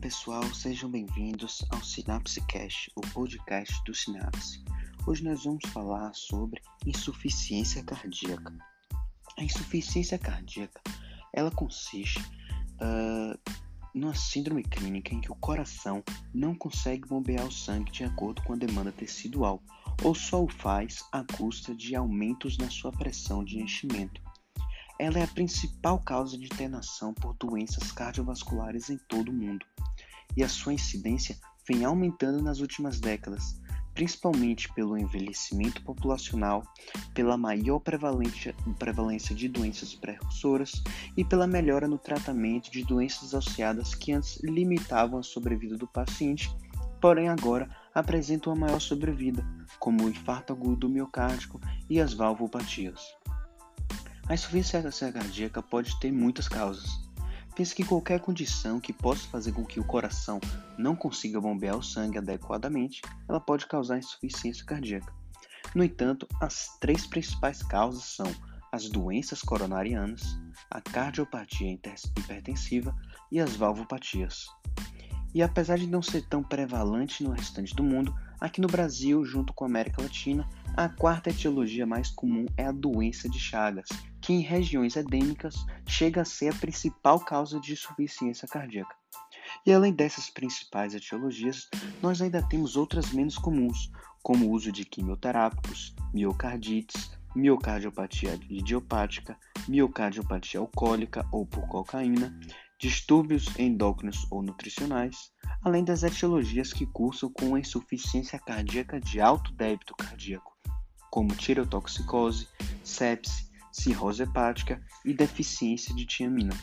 pessoal, sejam bem-vindos ao Sinapse Cast, o podcast do Sinapse. Hoje nós vamos falar sobre insuficiência cardíaca. A insuficiência cardíaca, ela consiste uh, numa síndrome clínica em que o coração não consegue bombear o sangue de acordo com a demanda tecidual, ou só o faz à custa de aumentos na sua pressão de enchimento. Ela é a principal causa de internação por doenças cardiovasculares em todo o mundo, e a sua incidência vem aumentando nas últimas décadas, principalmente pelo envelhecimento populacional, pela maior prevalência de doenças precursoras e pela melhora no tratamento de doenças associadas que antes limitavam a sobrevida do paciente, porém agora apresentam uma maior sobrevida, como o infarto agudo miocárdico e as valvopatias. A insuficiência cardíaca pode ter muitas causas. Pense que qualquer condição que possa fazer com que o coração não consiga bombear o sangue adequadamente, ela pode causar insuficiência cardíaca. No entanto, as três principais causas são as doenças coronarianas, a cardiopatia hipertensiva e as valvopatias. E apesar de não ser tão prevalente no restante do mundo, aqui no Brasil, junto com a América Latina, a quarta etiologia mais comum é a doença de Chagas, que em regiões endêmicas chega a ser a principal causa de insuficiência cardíaca. E além dessas principais etiologias, nós ainda temos outras menos comuns, como o uso de quimioterápicos, miocardites, miocardiopatia idiopática, miocardiopatia alcoólica ou por cocaína, distúrbios endócrinos ou nutricionais, além das etiologias que cursam com a insuficiência cardíaca de alto débito cardíaco, como tireotoxicose, sepse, cirrose hepática e deficiência de tiamina.